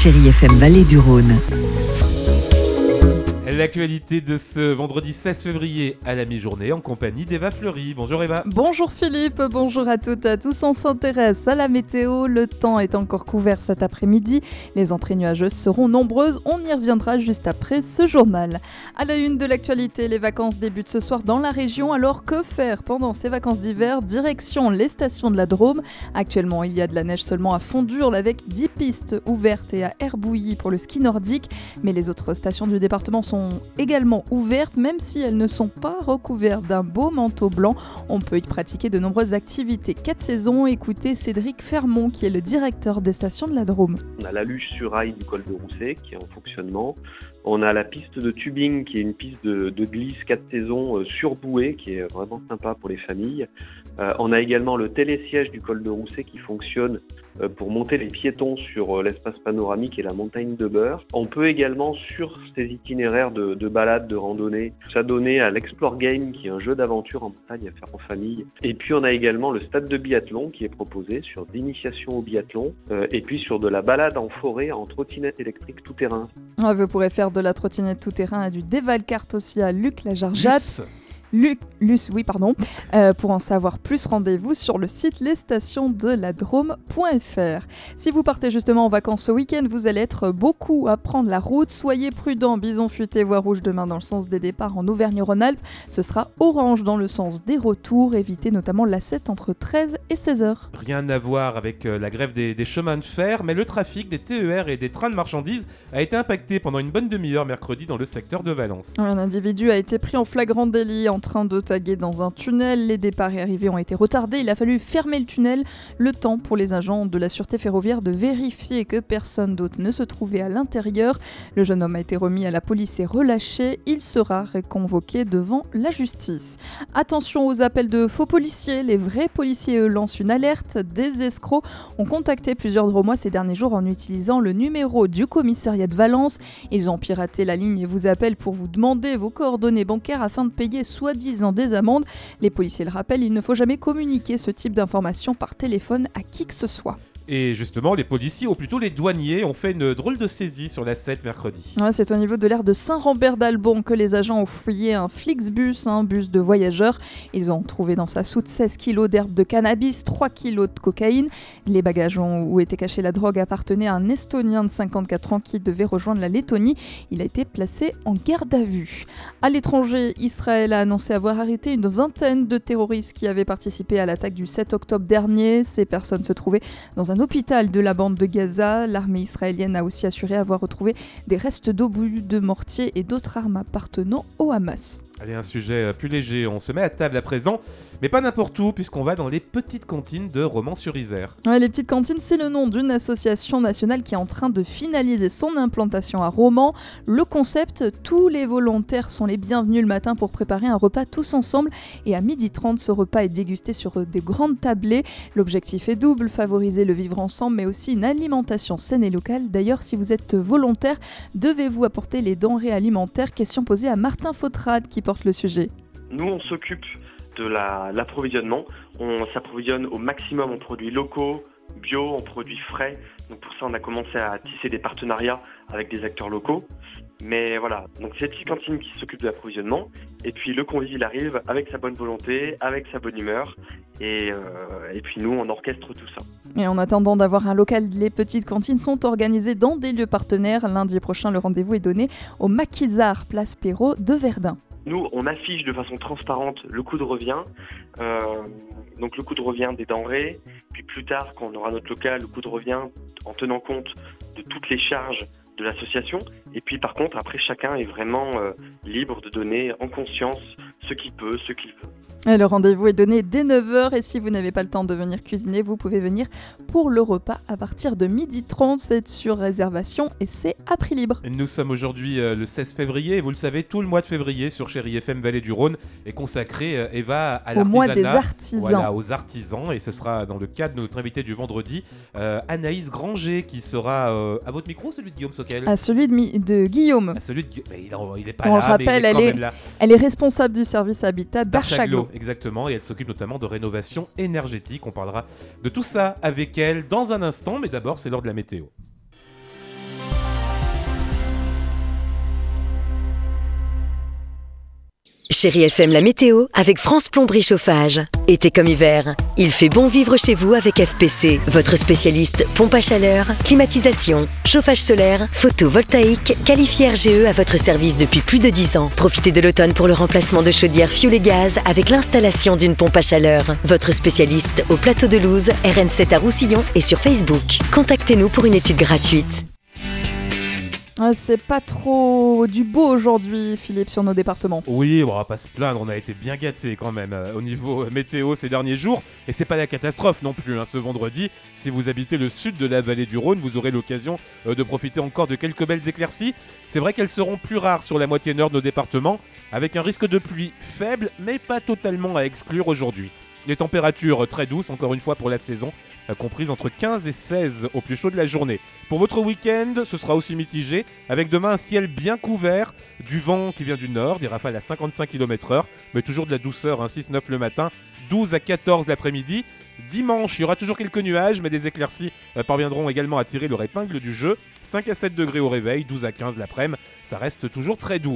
Chérie FM Vallée du Rhône. L'actualité de ce vendredi 16 février à la mi-journée en compagnie d'Eva Fleury. Bonjour Eva. Bonjour Philippe, bonjour à toutes et à tous. On s'intéresse à la météo. Le temps est encore couvert cet après-midi. Les entrées nuageuses seront nombreuses. On y reviendra juste après ce journal. À la une de l'actualité, les vacances débutent ce soir dans la région. Alors que faire pendant ces vacances d'hiver? Direction les stations de la Drôme. Actuellement, il y a de la neige seulement à Fondure avec 10 pistes ouvertes et à Herbouilly pour le ski nordique. Mais les autres stations du département sont également ouvertes, même si elles ne sont pas recouvertes d'un beau manteau blanc. On peut y pratiquer de nombreuses activités. Quatre saisons, écoutez Cédric Fermont, qui est le directeur des stations de la Drôme. On a la luge sur rail du col de Rousset qui est en fonctionnement. On a la piste de tubing qui est une piste de, glisse 4 saisons euh, sur bouée qui est vraiment sympa pour les familles. Euh, on a également le télésiège du col de Rousset qui fonctionne euh, pour monter les piétons sur l'espace panoramique et la montagne de Beurre. On peut également sur ces itinéraires de, de balade, de randonnée, s'adonner à l'Explore Game qui est un jeu d'aventure en montagne à faire en famille. Et puis on a également le stade de biathlon qui est proposé sur d'initiation au biathlon et puis sur de la balade en forêt en trottinette électrique tout terrain. vous pourrez faire de la trottinette tout-terrain et du dévalcarte aussi à Luc oui, pardon. Euh, pour en savoir plus, rendez-vous sur le site lesstationsdeladrome.fr. Si vous partez justement en vacances ce week-end, vous allez être beaucoup à prendre la route. Soyez prudents, bison futé, voie rouge demain dans le sens des départs en Auvergne-Rhône-Alpes. Ce sera orange dans le sens des retours. Évitez notamment la 7 entre 13 et 16 heures. Rien à voir avec euh, la grève des, des, chemins de fer, mais le trafic des TER et des trains de marchandises a été impacté pendant une bonne demi-heure mercredi dans le secteur de Valence. Un individu a été pris en flagrant délit en en train de taguer dans un tunnel. Les départs et arrivées ont été retardés. Il a fallu fermer le tunnel. Le temps pour les agents de la sûreté ferroviaire de vérifier que personne d'autre ne se trouvait à l'intérieur. Le jeune homme a été remis à la police et relâché. Il sera reconvoqué devant la justice. Attention aux appels de faux policiers. Les vrais policiers, lancent une alerte. Des escrocs ont contacté plusieurs dromois ces derniers jours en utilisant le numéro du commissariat de Valence. Ils ont piraté la ligne et vous appellent pour vous demander vos coordonnées bancaires afin de payer soit soi-disant des amendes. Les policiers le rappellent, il ne faut jamais communiquer ce type d'informations par téléphone à qui que ce soit. Et justement, les policiers, ou plutôt les douaniers, ont fait une drôle de saisie sur la 7 mercredi. c'est au niveau de l'aire de Saint-Rambert d'Albon que les agents ont fouillé un Flixbus, un bus de voyageurs. Ils ont trouvé dans sa soute 16 kg d'herbe de cannabis, 3 kg de cocaïne. Les bagages où était cachée la drogue appartenaient à un Estonien de 54 ans qui devait rejoindre la Lettonie. Il a été placé en garde à vue. À l'étranger, Israël a annoncé avoir arrêté une vingtaine de terroristes qui avaient participé à l'attaque du 7 octobre dernier. Ces personnes se trouvaient dans un hôpital de la bande de Gaza. L'armée israélienne a aussi assuré avoir retrouvé des restes d'obus, de mortiers et d'autres armes appartenant au Hamas. Allez, un sujet euh, plus léger, on se met à table à présent, mais pas n'importe où, puisqu'on va dans les petites cantines de Romans-sur-Isère. Les petites cantines, c'est le nom d'une association nationale qui est en train de finaliser son implantation à Romans. Le concept, tous les volontaires sont les bienvenus le matin pour préparer un repas tous ensemble, et à 12h30, ce repas est dégusté sur euh, des grandes tablées. L'objectif est double, favoriser le vivre ensemble, mais aussi une alimentation saine et locale. D'ailleurs, si vous êtes volontaire, devez-vous apporter les denrées alimentaires? Question posée à Martin Fautrade qui le sujet Nous, on s'occupe de l'approvisionnement. on s'approvisionne au maximum en produits locaux, bio, en produits frais. Donc pour ça, on a commencé à tisser des partenariats avec des acteurs locaux. Mais voilà, donc c'est petite cantine qui s'occupe de l'approvisionnement. Et puis le convive, il arrive avec sa bonne volonté, avec sa bonne humeur. Et, euh, et puis nous, on orchestre tout ça. Et en attendant d'avoir un local, les petites cantines sont organisées dans des lieux partenaires. Lundi prochain, le rendez-vous est donné au Maquisard, place Perrault de Verdun. Nous, on affiche de façon transparente le coût de revient, euh, donc le coût de revient des denrées, puis plus tard, quand on aura notre local, le coût de revient en tenant compte de toutes les charges de l'association. Et puis par contre, après, chacun est vraiment euh, libre de donner en conscience ce qu'il peut, ce qu'il veut. Le rendez-vous est donné dès 9h et si vous n'avez pas le temps de venir cuisiner, vous pouvez venir pour le repas à partir de 12h30. C'est sur réservation et c'est à prix libre. Nous sommes aujourd'hui euh, le 16 février et vous le savez, tout le mois de février sur Chéri FM Vallée du Rhône est consacré, euh, Eva, à l'artisanat. Au mois des artisans. Voilà, aux artisans et ce sera dans le cadre de notre invité du vendredi, euh, Anaïs Granger qui sera à votre micro, celui de Guillaume Soquel À celui de, Guillaume. À celui de Guillaume. il, n'est pas là. On le rappelle, elle, est, elle est responsable du service habitat d'Archaglo exactement, et elle s'occupe notamment de rénovation énergétique. On parlera de tout ça avec elle dans un instant, mais d'abord c'est l'heure de la météo. Chérie FM, la météo avec France Plomberie Chauffage. Été comme hiver, il fait bon vivre chez vous avec FPC, votre spécialiste pompe à chaleur, climatisation, chauffage solaire, photovoltaïque, qualifié RGE à votre service depuis plus de 10 ans. Profitez de l'automne pour le remplacement de chaudières fioul et gaz avec l'installation d'une pompe à chaleur. Votre spécialiste au plateau de Louse, RN7 à Roussillon et sur Facebook. Contactez-nous pour une étude gratuite. Ah, c'est pas trop du beau aujourd'hui, Philippe, sur nos départements. Oui, on va pas se plaindre, on a été bien gâtés quand même euh, au niveau météo ces derniers jours. Et c'est pas la catastrophe non plus. hein. Ce vendredi, si vous habitez le sud de la vallée du Rhône, vous aurez l'occasion euh, de profiter encore de quelques belles éclaircies. C'est vrai qu'elles seront plus rares sur la moitié nord de nos départements, avec un risque de pluie faible, mais pas totalement à exclure aujourd'hui. Les températures très douces, encore une fois pour la saison, euh, comprises entre 15 et 16 au plus chaud de la journée. Pour votre week-end, ce sera aussi mitigé, avec demain un ciel bien couvert, du vent qui vient du nord, des rafales à 55 km/h, mais toujours de la douceur, hein, 6-9 le matin, 12 à 14 l'après-midi. Dimanche, il y aura toujours quelques nuages, mais des éclaircies euh, parviendront également à tirer leur épingle du jeu. 5 à 7 degrés au réveil, 12 à 15 l'après-midi, ça reste toujours très doux.